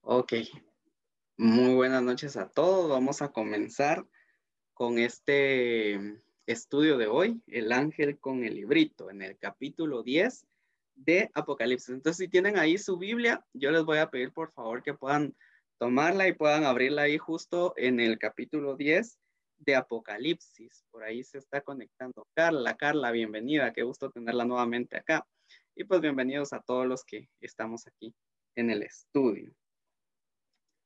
Ok, muy buenas noches a todos. Vamos a comenzar con este estudio de hoy, el ángel con el librito, en el capítulo 10 de Apocalipsis. Entonces, si tienen ahí su Biblia, yo les voy a pedir por favor que puedan tomarla y puedan abrirla ahí justo en el capítulo 10 de Apocalipsis. Por ahí se está conectando Carla. Carla, bienvenida. Qué gusto tenerla nuevamente acá. Y pues bienvenidos a todos los que estamos aquí en el estudio.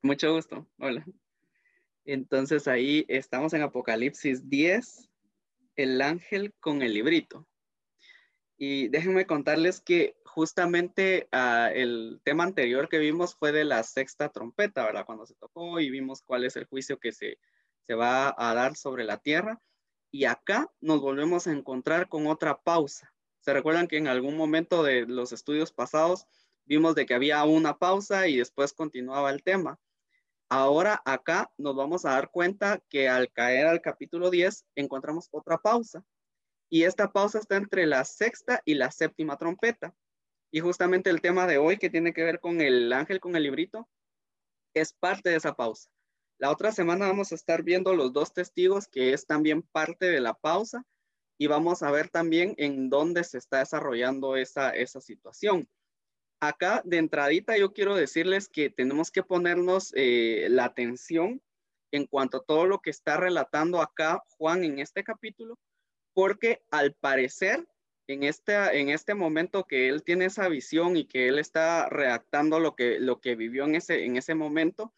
Mucho gusto. Hola. Entonces ahí estamos en Apocalipsis 10, el ángel con el librito. Y déjenme contarles que justamente ah, el tema anterior que vimos fue de la sexta trompeta, ¿verdad? Cuando se tocó y vimos cuál es el juicio que se, se va a dar sobre la tierra. Y acá nos volvemos a encontrar con otra pausa. ¿Se recuerdan que en algún momento de los estudios pasados vimos de que había una pausa y después continuaba el tema? Ahora acá nos vamos a dar cuenta que al caer al capítulo 10 encontramos otra pausa. Y esta pausa está entre la sexta y la séptima trompeta. Y justamente el tema de hoy que tiene que ver con el ángel con el librito es parte de esa pausa. La otra semana vamos a estar viendo los dos testigos que es también parte de la pausa y vamos a ver también en dónde se está desarrollando esa, esa situación. Acá de entradita yo quiero decirles que tenemos que ponernos eh, la atención en cuanto a todo lo que está relatando acá Juan en este capítulo, porque al parecer en este, en este momento que él tiene esa visión y que él está redactando lo que, lo que vivió en ese, en ese momento,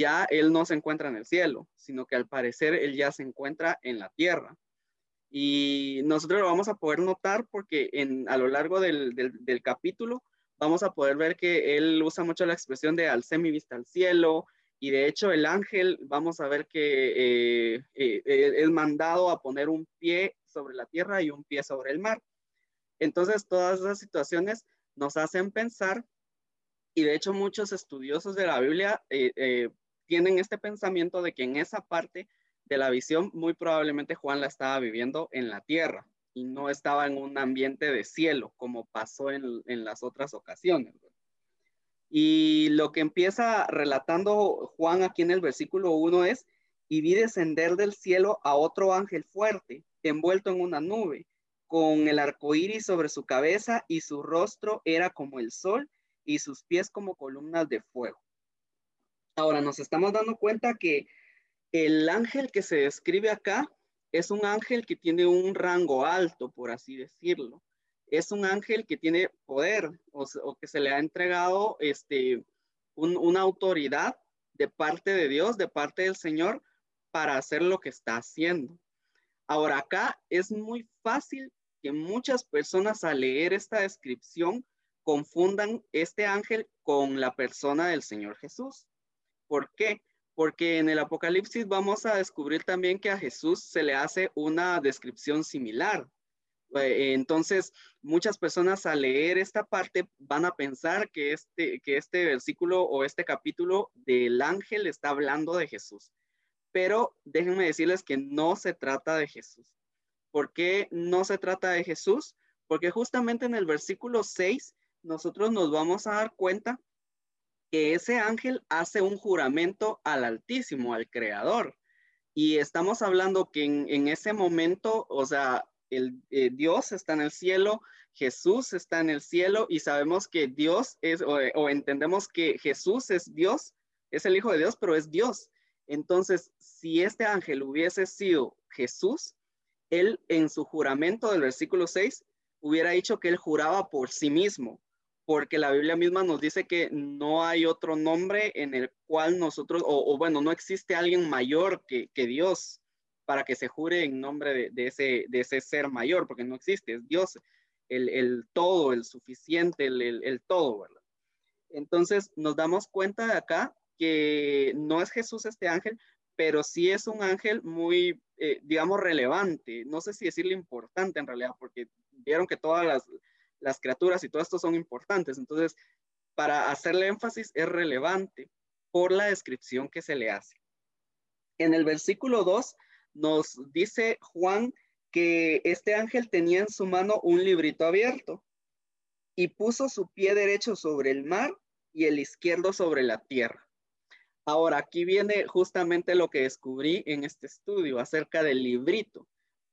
ya él no se encuentra en el cielo, sino que al parecer él ya se encuentra en la tierra. Y nosotros lo vamos a poder notar porque en, a lo largo del, del, capítulo vamos a poder ver que él usa mucho la expresión de alcé mi vista al cielo, y de hecho el ángel, vamos a ver que eh, eh, eh, es mandado a poner un pie sobre la tierra y un pie sobre el mar. Entonces, todas esas situaciones nos hacen pensar, y de hecho muchos estudiosos de la Biblia tienen este pensamiento de que en esa parte de la visión muy probablemente Juan la estaba viviendo en la tierra y no estaba en un ambiente de cielo como pasó en, las otras ocasiones. Y lo que empieza relatando Juan aquí en el versículo 1 es, y vi descender del cielo a otro ángel fuerte, envuelto en una nube, con el arco iris sobre su cabeza y su rostro era como el sol y sus pies como columnas de fuego. Ahora nos estamos dando cuenta que el ángel que se describe acá es un ángel que tiene un rango alto, por así decirlo. Es un ángel que tiene poder o, que se le ha entregado este, una autoridad de parte de Dios, de parte del Señor, para hacer lo que está haciendo. Ahora acá es muy fácil que muchas personas al leer esta descripción confundan este ángel con la persona del Señor Jesús. ¿Por qué? porque en el Apocalipsis vamos a descubrir también que a Jesús se le hace una descripción similar. Eh, entonces, muchas personas al leer esta parte van a pensar que este, que este versículo o este capítulo del ángel está hablando de Jesús. Pero déjenme decirles que no se trata de Jesús. ¿Por qué no se trata de Jesús? Porque justamente en el versículo 6 nosotros nos vamos a dar cuenta que ese ángel hace un juramento al Altísimo, al Creador. Y estamos hablando que en, ese momento, o sea, el, eh, Dios está en el cielo, Jesús está en el cielo y sabemos que Dios es, o, o, entendemos que Jesús es Dios, es el Hijo de Dios, pero es Dios. Entonces, si este ángel hubiese sido Jesús, él en su juramento del versículo 6 hubiera dicho que él juraba por sí mismo, porque la Biblia misma nos dice que no hay otro nombre en el cual nosotros, o, bueno, no existe alguien mayor que, Dios para que se jure en nombre de, ese, de ese ser mayor, porque no existe, es Dios, el, todo, el suficiente, el, todo, ¿verdad? Entonces nos damos cuenta de acá que no es Jesús este ángel, pero sí es un ángel muy, eh, digamos, relevante. No sé si decirle importante en realidad, porque vieron que todas las, las criaturas y todo esto son importantes. Entonces, para hacerle énfasis es relevante por la descripción que se le hace. En el versículo 2 nos dice Juan que este ángel tenía en su mano un librito abierto y puso su pie derecho sobre el mar y el izquierdo sobre la tierra. Ahora, aquí viene justamente lo que descubrí en este estudio acerca del librito.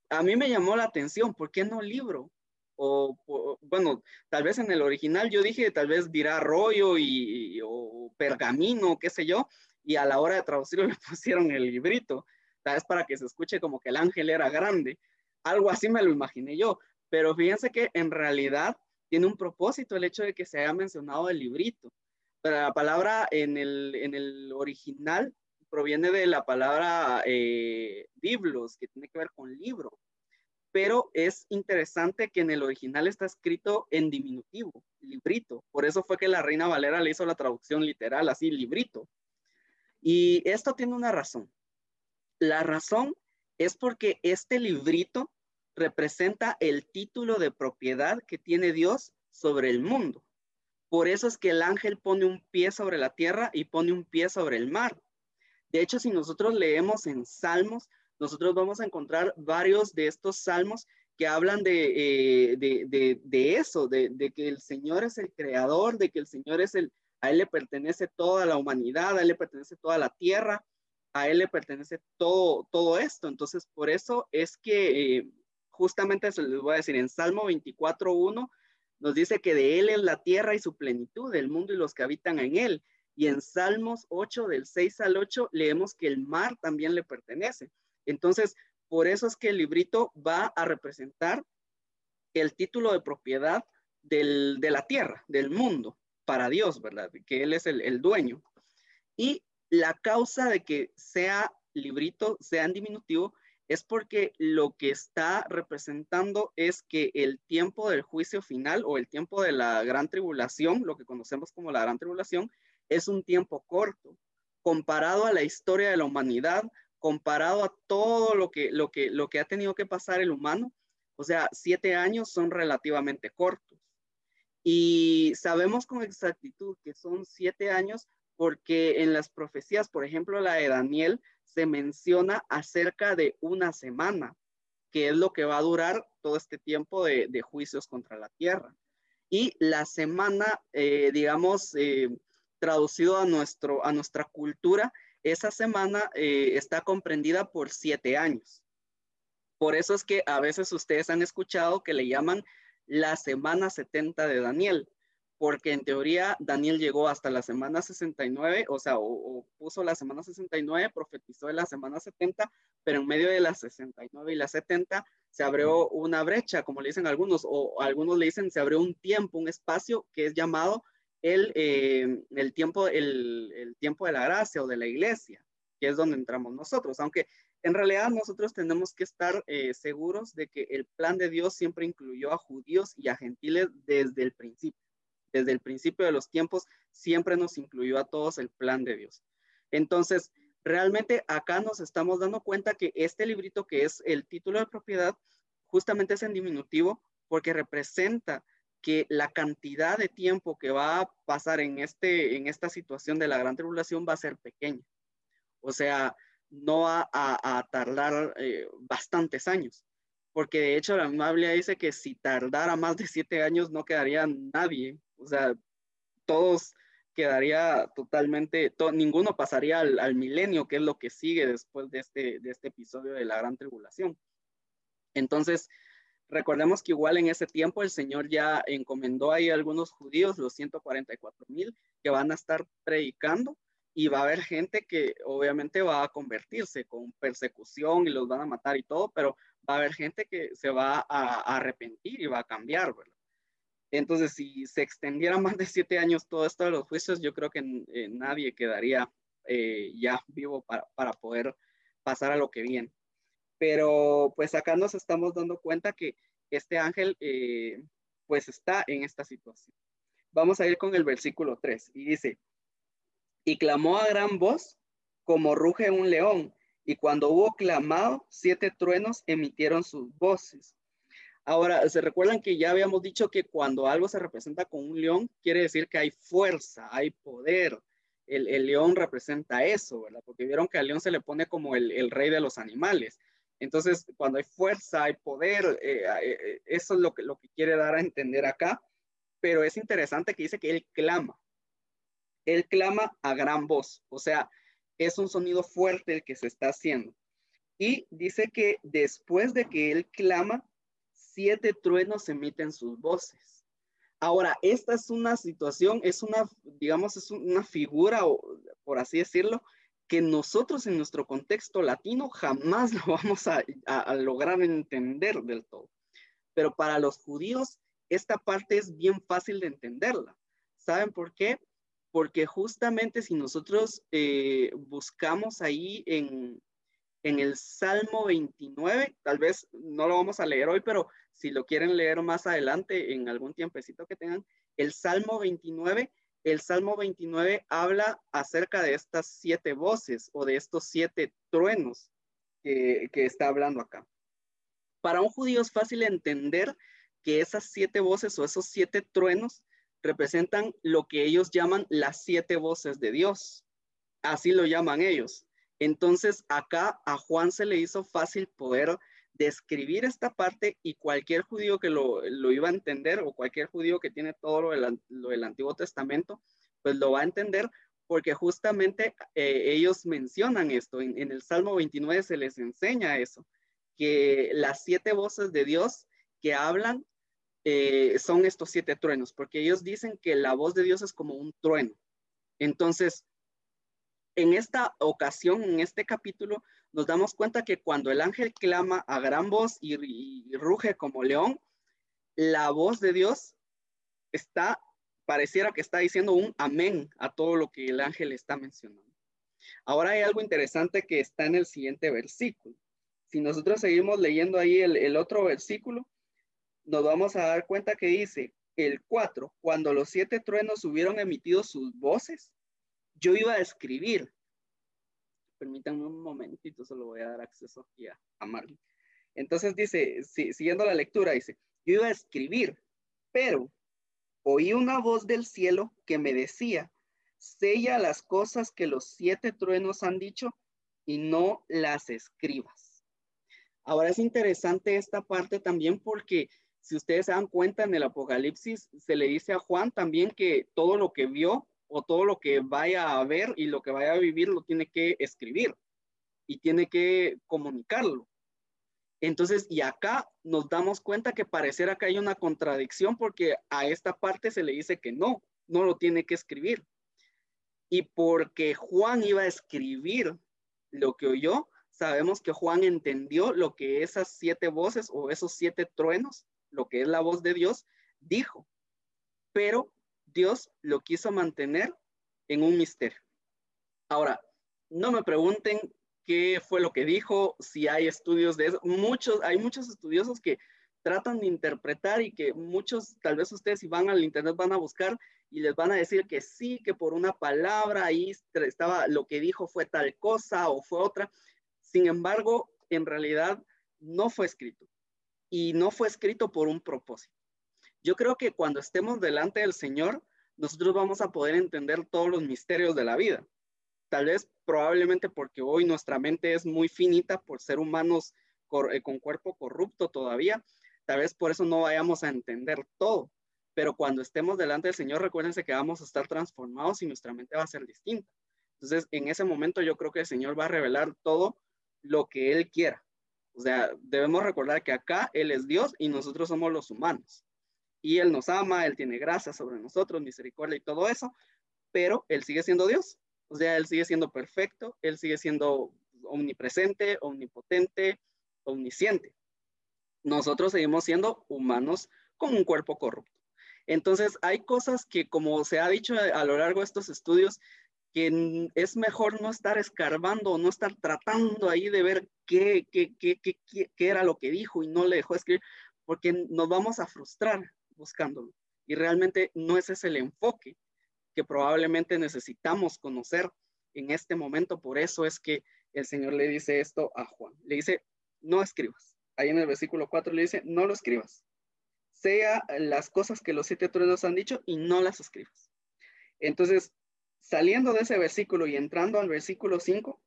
A mí me llamó la atención, ¿por qué no libro? O, bueno, tal vez en el original yo dije, tal vez dirá rollo y, o pergamino, qué sé yo, y a la hora de traducirlo le pusieron el librito, tal vez para que se escuche como que el ángel era grande. Algo así me lo imaginé yo, pero fíjense que en realidad tiene un propósito el hecho de que se haya mencionado el librito. Pero la palabra en el, en el original proviene de la palabra eh, biblos, que tiene que ver con libro. Pero es interesante que en el original está escrito en diminutivo, librito. Por eso fue que la Reina Valera le hizo la traducción literal, así, librito. Y esto tiene una razón. La razón es porque este librito representa el título de propiedad que tiene Dios sobre el mundo. Por eso es que el ángel pone un pie sobre la tierra y pone un pie sobre el mar. De hecho, si nosotros leemos en Salmos, nosotros vamos a encontrar varios de estos salmos que hablan de, eh, de, eso, de, que el Señor es el creador, de que el Señor es el, a Él le pertenece toda la humanidad, a Él le pertenece toda la tierra, a Él le pertenece todo, todo esto. Entonces, por eso es que eh, justamente eso les voy a decir en Salmo 24.1, nos dice que de Él es la tierra y su plenitud, el mundo y los que habitan en Él. Y en Salmos 8, del 6 al 8, leemos que el mar también le pertenece. Entonces, por eso es que el librito va a representar el título de propiedad de la tierra, del mundo, para Dios, ¿verdad? Que Él es el, el dueño. Y la causa de que sea librito, sea en diminutivo, es porque lo que está representando es que el tiempo del juicio final o el tiempo de la gran tribulación, lo que conocemos como la gran tribulación, es un tiempo corto comparado a la historia de la humanidad, comparado a todo lo que, lo que, lo que ha tenido que pasar el humano. O sea, siete años son relativamente cortos. Y sabemos con exactitud que son siete años porque en las profecías, por ejemplo, la de Daniel, se menciona acerca de una semana, que es lo que va a durar todo este tiempo de, juicios contra la tierra. Y la semana, eh, digamos, eh, traducido a, nuestro, a nuestra cultura, esa semana eh, está comprendida por siete años. Por eso es que a veces ustedes han escuchado que le llaman la semana 70 de Daniel, porque en teoría Daniel llegó hasta la semana 69, o sea, o, puso la semana 69, profetizó en la semana 70, pero en medio de la 69 y la 70 se abrió una brecha, como le dicen algunos, o algunos le dicen se abrió un tiempo, un espacio que es llamado el, eh, el, tiempo, el, el tiempo de la gracia o de la iglesia, que es donde entramos nosotros, aunque en realidad nosotros tenemos que estar eh, seguros de que el plan de Dios siempre incluyó a judíos y a gentiles desde el principio desde el principio de los tiempos, siempre nos incluyó a todos el plan de Dios. Entonces, realmente acá nos estamos dando cuenta que este librito que es el título de propiedad, justamente es en diminutivo porque representa que la cantidad de tiempo que va a pasar en, este, en esta situación de la gran tribulación va a ser pequeña. O sea, no va a, tardar eh, bastantes años, porque de hecho la Biblia dice que si tardara más de siete años no quedaría nadie o sea, todos quedaría totalmente, ninguno pasaría al, milenio, que es lo que sigue después de este, de este episodio de la gran tribulación. Entonces, recordemos que igual en ese tiempo el Señor ya encomendó ahí a algunos judíos, los 144 mil, que van a estar predicando y va a haber gente que obviamente va a convertirse con persecución y los van a matar y todo, pero va a haber gente que se va a, arrepentir y va a cambiar, ¿verdad? Entonces, si se extendiera más de siete años todo esto de los juicios, yo creo que eh, nadie quedaría eh, ya vivo para, poder pasar a lo que viene. Pero pues acá nos estamos dando cuenta que este ángel eh, pues está en esta situación. Vamos a ir con el versículo 3 y dice, y clamó a gran voz como ruge un león, y cuando hubo clamado, siete truenos emitieron sus voces Ahora, se recuerdan que ya habíamos dicho que cuando algo se representa con un león, quiere decir que hay fuerza, hay poder. El, león representa eso, ¿verdad? Porque vieron que al león se le pone como el, rey de los animales. Entonces, cuando hay fuerza, hay poder, eh, eh, eso es lo que, lo que quiere dar a entender acá. Pero es interesante que dice que él clama. Él clama a gran voz. O sea, es un sonido fuerte el que se está haciendo. Y dice que después de que él clama, siete truenos emiten sus voces. Ahora, esta es una situación, es una, digamos, es una figura, por así decirlo, que nosotros en nuestro contexto latino jamás lo vamos a, lograr entender del todo. Pero para los judíos, esta parte es bien fácil de entenderla. ¿Saben por qué? Porque justamente si nosotros eh, buscamos ahí en, en el Salmo 29, tal vez no lo vamos a leer hoy, pero si lo quieren leer más adelante en algún tiempecito que tengan, el Salmo 29 el Salmo 29 habla acerca de estas siete voces o de estos siete truenos que, está hablando acá. Para un judío es fácil entender que esas siete voces o esos siete truenos representan lo que ellos llaman las siete voces de Dios. Así lo llaman ellos. Entonces acá a Juan se le hizo fácil poder describir esta parte y cualquier judío que lo, iba a entender o cualquier judío que tiene todo lo del, Antiguo Testamento, pues lo va a entender porque justamente eh, ellos mencionan esto. En, el Salmo 29 se les enseña eso, que las siete voces de Dios que hablan eh, son estos siete truenos, porque ellos dicen que la voz de Dios es como un trueno. Entonces, en esta ocasión, en este capítulo, nos damos cuenta que cuando el ángel clama a gran voz y, ruge como león, la voz de Dios está, pareciera que está diciendo un amén a todo lo que el ángel está mencionando. Ahora hay algo interesante que está en el siguiente versículo. Si nosotros seguimos leyendo ahí el, el otro versículo, nos vamos a dar cuenta que dice el 4, cuando los siete truenos hubieron emitido sus voces, yo iba a escribir Permítanme un momentito, solo voy a dar acceso aquí a, Marley. Entonces dice, siguiendo la lectura, dice, yo iba a escribir, pero oí una voz del cielo que me decía, sella las cosas que los siete truenos han dicho y no las escribas. Ahora es interesante esta parte también porque si ustedes se dan cuenta en el Apocalipsis, se le dice a Juan también que todo lo que vio o todo lo que vaya a ver y lo que vaya a vivir lo tiene que escribir y tiene que comunicarlo. Entonces, y acá nos damos cuenta que parecerá que hay una contradicción porque a esta parte se le dice que no, no lo tiene que escribir. Y porque Juan iba a escribir lo que oyó, sabemos que Juan entendió lo que esas siete voces o esos siete truenos, lo que es la voz de Dios, dijo. Pero Dios lo quiso mantener en un misterio. Ahora, no me pregunten qué fue lo que dijo, si hay estudios de eso. Muchos, hay muchos estudiosos que tratan de interpretar y que muchos, tal vez ustedes si van al internet van a buscar y les van a decir que sí, que por una palabra ahí estaba, lo que dijo fue tal cosa o fue otra. Sin embargo, en realidad no fue escrito y no fue escrito por un propósito. Yo creo que cuando estemos delante del Señor, nosotros vamos a poder entender todos los misterios de la vida. Tal vez probablemente porque hoy nuestra mente es muy finita por ser humanos eh, con cuerpo corrupto todavía. Tal vez por eso no vayamos a entender todo. Pero cuando estemos delante del Señor, recuérdense que vamos a estar transformados y nuestra mente va a ser distinta. Entonces, en ese momento yo creo que el Señor va a revelar todo lo que Él quiera. O sea, debemos recordar que acá Él es Dios y nosotros somos los humanos y Él nos ama, Él tiene gracia sobre nosotros, misericordia y todo eso, pero Él sigue siendo Dios, o sea, Él sigue siendo perfecto, Él sigue siendo omnipresente, omnipotente, omnisciente. Nosotros seguimos siendo humanos con un cuerpo corrupto. Entonces, hay cosas que, como se ha dicho a lo largo de estos estudios, que es mejor no estar escarbando, no estar tratando ahí de ver qué, qué, qué, qué, era lo que dijo y no le dejó escribir, porque nos vamos a frustrar buscándolo. Y realmente no ese es el enfoque que probablemente necesitamos conocer en este momento. Por eso es que el Señor le dice esto a Juan. Le dice, no escribas. Ahí en el versículo 4 le dice, no lo escribas. Sea las cosas que los siete truenos han dicho y no las escribas. Entonces, saliendo de ese versículo y entrando al versículo 5,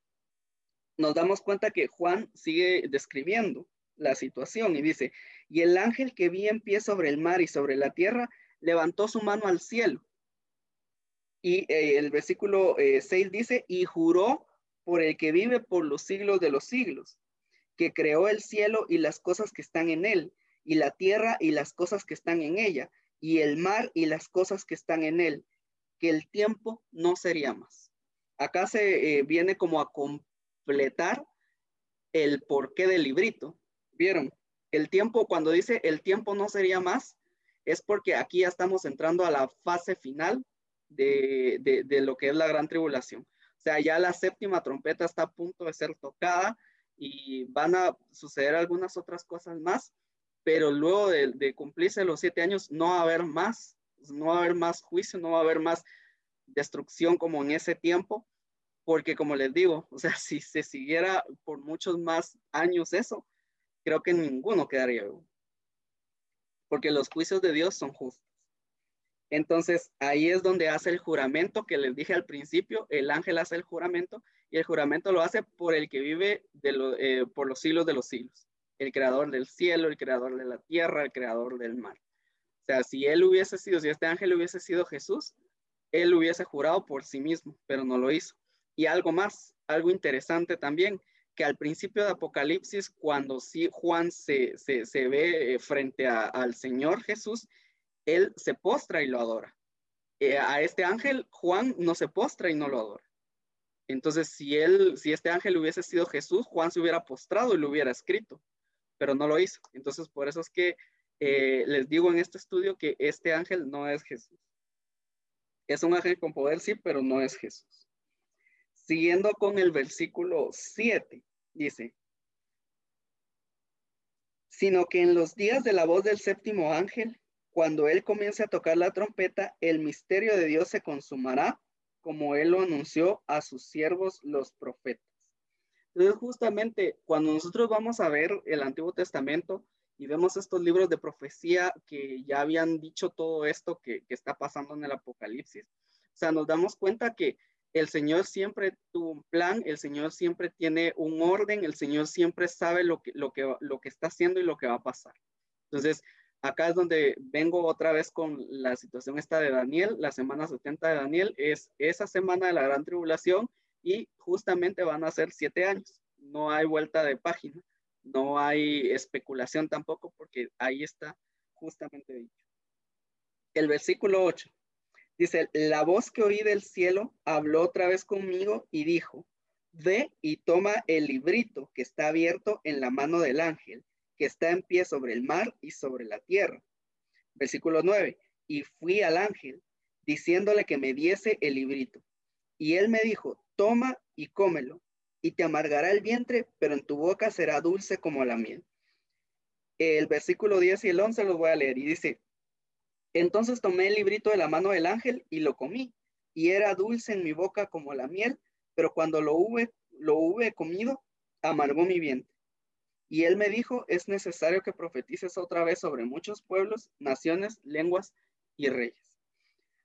nos damos cuenta que Juan sigue describiendo la situación y dice, y el ángel que vi en pie sobre el mar y sobre la tierra levantó su mano al cielo. Y eh, el versículo 6 eh, dice, y juró por el que vive por los siglos de los siglos, que creó el cielo y las cosas que están en él, y la tierra y las cosas que están en ella, y el mar y las cosas que están en él, que el tiempo no sería más. Acá se eh, viene como a completar el porqué del librito. ¿Vieron? El tiempo, cuando dice el tiempo no sería más, es porque aquí ya estamos entrando a la fase final de, de lo que es la gran tribulación. O sea, ya la séptima trompeta está a punto de ser tocada y van a suceder algunas otras cosas más, pero luego de, cumplirse los siete años no va a haber más, no va a haber más juicio, no va a haber más destrucción como en ese tiempo, porque como les digo, o sea, si se siguiera por muchos más años eso, creo que ninguno quedaría vivo, porque los juicios de Dios son justos. Entonces, ahí es donde hace el juramento que les dije al principio, el ángel hace el juramento y el juramento lo hace por el que vive eh, por los siglos de los siglos el creador del cielo, el creador de la tierra, el creador del mar. O sea, si él hubiese sido, si este ángel hubiese sido Jesús, él hubiese jurado por sí mismo, pero no lo hizo. Y algo más, algo interesante también, que al principio de Apocalipsis, cuando sí Juan se, ve eh, frente al Señor Jesús, él se postra y lo adora. Eh, a este ángel, Juan no se postra y no lo adora. Entonces, si él, si este ángel hubiese sido Jesús, Juan se hubiera postrado y lo hubiera escrito pero no lo hizo. Entonces, por eso es que eh, les digo en este estudio que este ángel no es Jesús. Es un ángel con poder, sí, pero no es Jesús. Siguiendo con el versículo 7, dice, sino que en los días de la voz del séptimo ángel, cuando él comience a tocar la trompeta, el misterio de Dios se consumará, como él lo anunció a sus siervos los profetas. Entonces, justamente cuando nosotros vamos a ver el Antiguo Testamento y vemos estos libros de profecía que ya habían dicho todo esto que, está pasando en el Apocalipsis, o sea, nos damos cuenta que el Señor siempre tuvo un plan, el Señor siempre tiene un orden, el Señor siempre sabe lo que, lo que, lo que está haciendo y lo que va a pasar. Entonces, acá es donde vengo otra vez con la situación esta de Daniel, la semana 70 de Daniel, es esa semana de la gran tribulación y justamente van a ser siete años. No hay vuelta de página, no hay especulación tampoco porque ahí está justamente dicho. El versículo 8 dice, la voz que oí del cielo habló otra vez conmigo y dijo, ve y toma el librito que está abierto en la mano del ángel, que está en pie sobre el mar y sobre la tierra. Versículo 9, y fui al ángel diciéndole que me diese el librito. Y él me dijo, toma y cómelo, y te amargará el vientre, pero en tu boca será dulce como la miel. El versículo 10 y el 11 los voy a leer y dice, entonces tomé el librito de la mano del ángel y lo comí, y era dulce en mi boca como la miel, pero cuando lo hube, lo hube comido, amargó mi vientre. Y él me dijo, es necesario que profetices otra vez sobre muchos pueblos, naciones, lenguas y reyes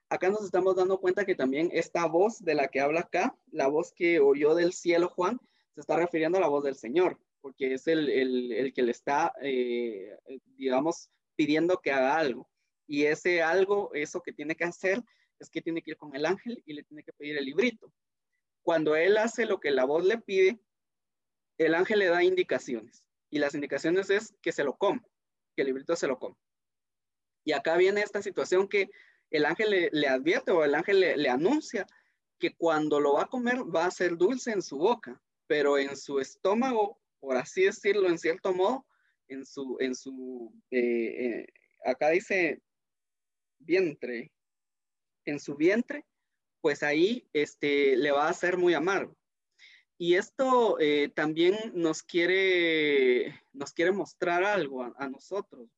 acá nos estamos dando cuenta que también esta voz de la que habla acá, la voz que oyó del cielo Juan, se está refiriendo a la voz del Señor, porque es el, el, que le está, eh, digamos, pidiendo que haga algo. Y ese algo, eso que tiene que hacer, es que tiene que ir con el ángel y le tiene que pedir el librito. Cuando él hace lo que la voz le pide, el ángel le da indicaciones. Y las indicaciones es que se lo coma, que el librito se lo coma. Y acá viene esta situación que el ángel le, advierte o el ángel le, anuncia que cuando lo va a comer va a ser dulce en su boca, pero en su estómago, por así decirlo, en cierto modo, en su, en su, eh, eh, acá dice vientre, en su vientre, pues ahí este, le va a ser muy amargo. Y esto eh, también nos quiere, nos quiere mostrar algo a, a nosotros,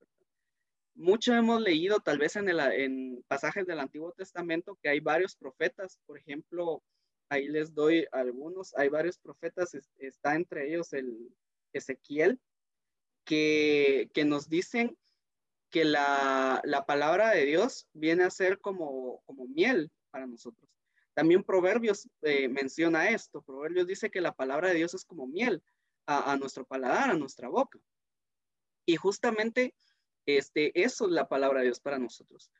mucho hemos leído tal vez en, el, en pasajes del Antiguo Testamento que hay varios profetas, por ejemplo, ahí les doy algunos, hay varios profetas, está entre ellos el Ezequiel, que, que nos dicen que la, la, palabra de Dios viene a ser como, como miel para nosotros. También Proverbios eh, menciona esto. Proverbios dice que la palabra de Dios es como miel a, a nuestro paladar, a nuestra boca. Y justamente este, eso es la palabra de Dios para nosotros.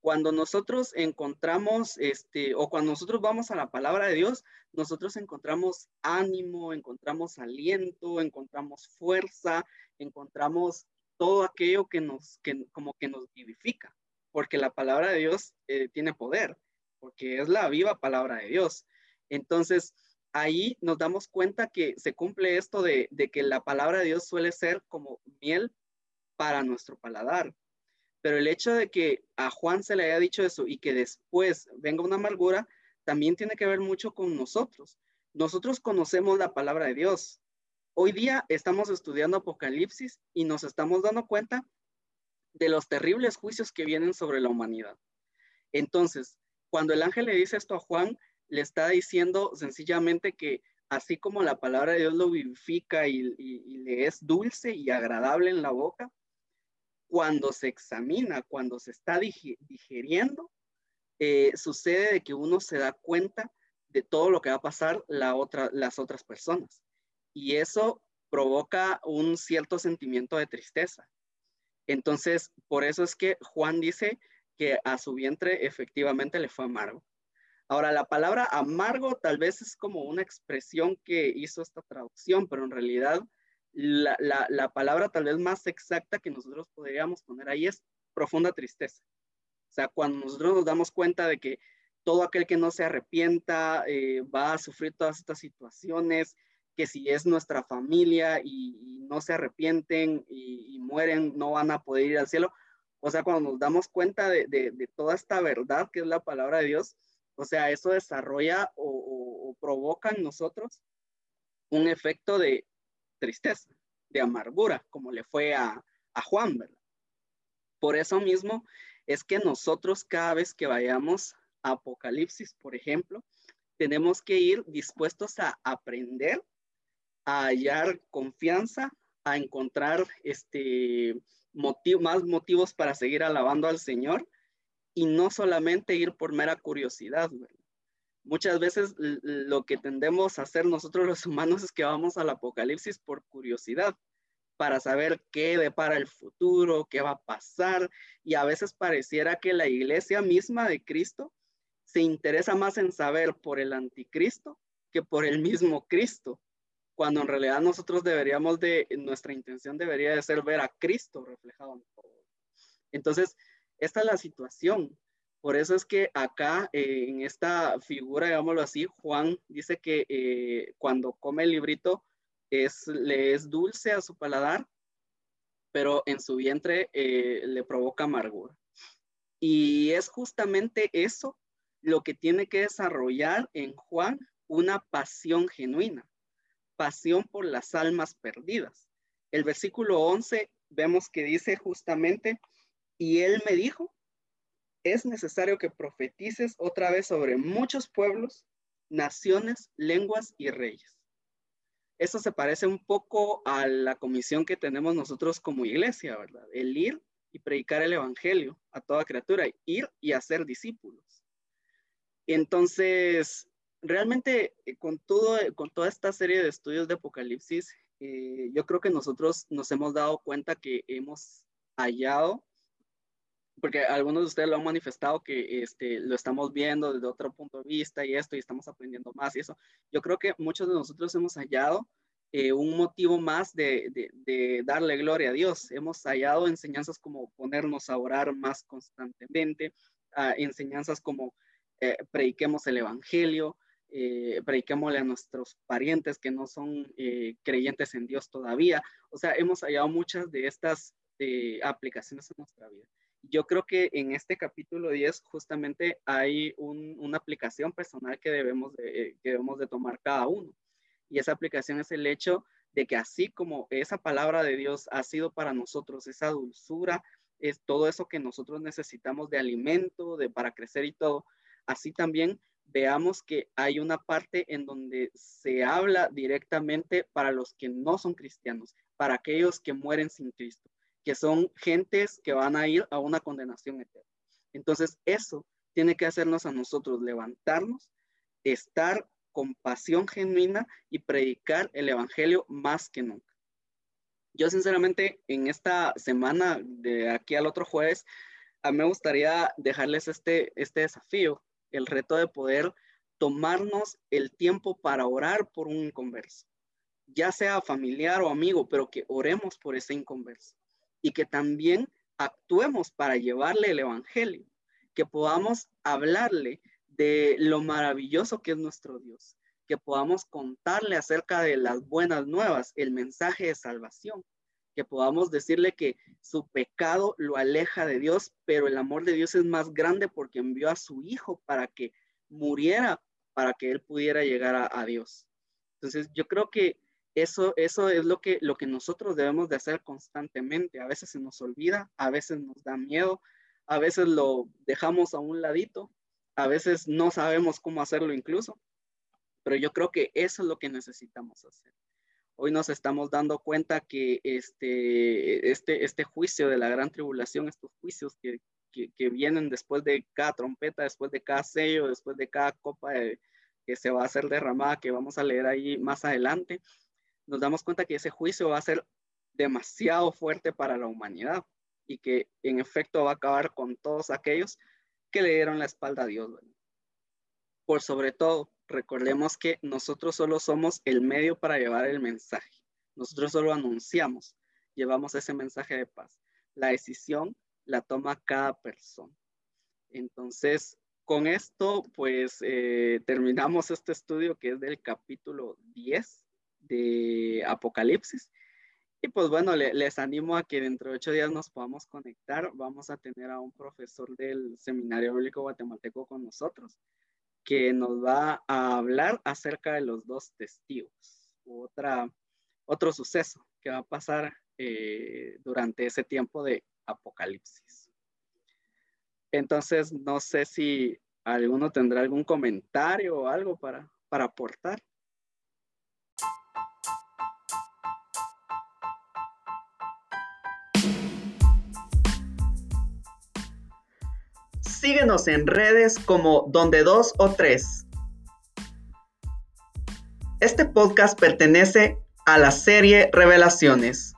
Cuando nosotros encontramos, este, o cuando nosotros vamos a la palabra de Dios, nosotros encontramos ánimo, encontramos aliento, encontramos fuerza, encontramos todo aquello que nos, que, como que nos vivifica, porque la palabra de Dios eh, tiene poder, porque es la viva palabra de Dios. Entonces, ahí nos damos cuenta que se cumple esto de, de que la palabra de Dios suele ser como miel para nuestro paladar. Pero el hecho de que a Juan se le haya dicho eso y que después venga una amargura, también tiene que ver mucho con nosotros. Nosotros conocemos la palabra de Dios. Hoy día estamos estudiando Apocalipsis y nos estamos dando cuenta de los terribles juicios que vienen sobre la humanidad. Entonces, cuando el ángel le dice esto a Juan, le está diciendo sencillamente que así como la palabra de Dios lo vivifica y, le es dulce y agradable en la boca, cuando se examina, cuando se está digiriendo, eh, sucede de que uno se da cuenta de todo lo que va a pasar la otra, las otras personas. Y eso provoca un cierto sentimiento de tristeza. Entonces, por eso es que Juan dice que a su vientre efectivamente le fue amargo. Ahora, la palabra amargo tal vez es como una expresión que hizo esta traducción, pero en realidad la, palabra tal vez más exacta que nosotros podríamos poner ahí es profunda tristeza. O sea, cuando nosotros nos damos cuenta de que todo aquel que no se arrepienta eh, va a sufrir todas estas situaciones, que si es nuestra familia y, no se arrepienten y, mueren, no van a poder ir al cielo. O sea, cuando nos damos cuenta de, toda esta verdad que es la palabra de Dios, o sea, eso desarrolla o provoca en nosotros un efecto de, tristeza, de amargura, como le fue a, Juan, ¿verdad? Por eso mismo es que nosotros cada vez que vayamos a Apocalipsis, por ejemplo, tenemos que ir dispuestos a aprender, a hallar confianza, a encontrar este más motivos para seguir alabando al Señor y no solamente ir por mera curiosidad. Muchas veces lo que tendemos a hacer nosotros los humanos es que vamos al apocalipsis por curiosidad, para saber qué depara el futuro, qué va a pasar, y a veces pareciera que la iglesia misma de Cristo se interesa más en saber por el anticristo que por el mismo Cristo, cuando en realidad nosotros deberíamos de, nuestra intención debería de ser ver a Cristo reflejado en todo. Entonces, esta es la situación. Por eso es que acá eh, en esta figura, digámoslo así, Juan dice que eh, cuando come el librito es, le es dulce a su paladar, pero en su vientre eh, le provoca amargura. Y es justamente eso lo que tiene que desarrollar en Juan una pasión genuina, pasión por las almas perdidas. El versículo 11 vemos que dice justamente, y él me dijo, es necesario que profetices otra vez sobre muchos pueblos, naciones, lenguas y reyes. Eso se parece un poco a la comisión que tenemos nosotros como iglesia, ¿verdad? El ir y predicar el evangelio a toda criatura, ir y hacer discípulos. Entonces, realmente eh, con, todo, con toda esta serie de estudios de Apocalipsis, eh, yo creo que nosotros nos hemos dado cuenta que hemos hallado porque algunos de ustedes lo han manifestado que este, lo estamos viendo desde otro punto de vista y esto, y estamos aprendiendo más y eso. Yo creo que muchos de nosotros hemos hallado eh, un motivo más de, de, darle gloria a Dios. Hemos hallado enseñanzas como ponernos a orar más constantemente, uh, enseñanzas como eh, prediquemos el Evangelio, eh, prediquémosle a nuestros parientes que no son eh, creyentes en Dios todavía. O sea, hemos hallado muchas de estas aplicaciones en nuestra vida yo creo que en este capítulo 10 justamente hay una aplicación personal que debemos, de, que debemos de tomar cada uno. Y esa aplicación es el hecho de que así como esa palabra de Dios ha sido para nosotros esa dulzura, es todo eso que nosotros necesitamos de alimento, de para crecer y todo, así también veamos que hay una parte en donde se habla directamente para los que no son cristianos, para aquellos que mueren sin Cristo que son gentes que van a ir a una condenación eterna. Entonces, eso tiene que hacernos a nosotros levantarnos, estar con pasión genuina y predicar el Evangelio más que nunca. Yo sinceramente en esta semana, de aquí al otro jueves, a mí me gustaría dejarles este, este desafío, el reto de poder tomarnos el tiempo para orar por un inconverso, ya sea familiar o amigo, pero que oremos por ese inconverso y que también actuemos para llevarle el Evangelio, que podamos hablarle de lo maravilloso que es nuestro Dios, que podamos contarle acerca de las buenas nuevas, el mensaje de salvación, que podamos decirle que su pecado lo aleja de Dios, pero el amor de Dios es más grande porque envió a su Hijo para que muriera, para que él pudiera llegar a, Dios. Entonces, yo creo que eso, eso es lo que, lo que nosotros debemos de hacer constantemente. A veces se nos olvida, a veces nos da miedo, a veces lo dejamos a un ladito, a veces no sabemos cómo hacerlo incluso, pero yo creo que eso es lo que necesitamos hacer. Hoy nos estamos dando cuenta que este, este, este juicio de la gran tribulación, estos juicios que, que, vienen después de cada trompeta, después de cada sello, después de cada copa que se va a hacer derramada, que vamos a leer ahí más adelante, nos damos cuenta que ese juicio va a ser demasiado fuerte para la humanidad y que en efecto va a acabar con todos aquellos que le dieron la espalda a Dios. Por sobre todo, recordemos que nosotros solo somos el medio para llevar el mensaje. Nosotros solo anunciamos, llevamos ese mensaje de paz. La decisión la toma cada persona. Entonces, con esto, pues eh, terminamos este estudio que es del capítulo 10 de Apocalipsis. Y pues bueno, les animo a que dentro de ocho días nos podamos conectar. Vamos a tener a un profesor del Seminario Bíblico Guatemalteco con nosotros, que nos va a hablar acerca de los dos testigos. Otra, otro suceso que va a pasar eh, durante ese tiempo de Apocalipsis. Entonces, no sé si alguno tendrá algún comentario o algo para, para aportar. Síguenos en redes como donde dos o tres. Este podcast pertenece a la serie Revelaciones.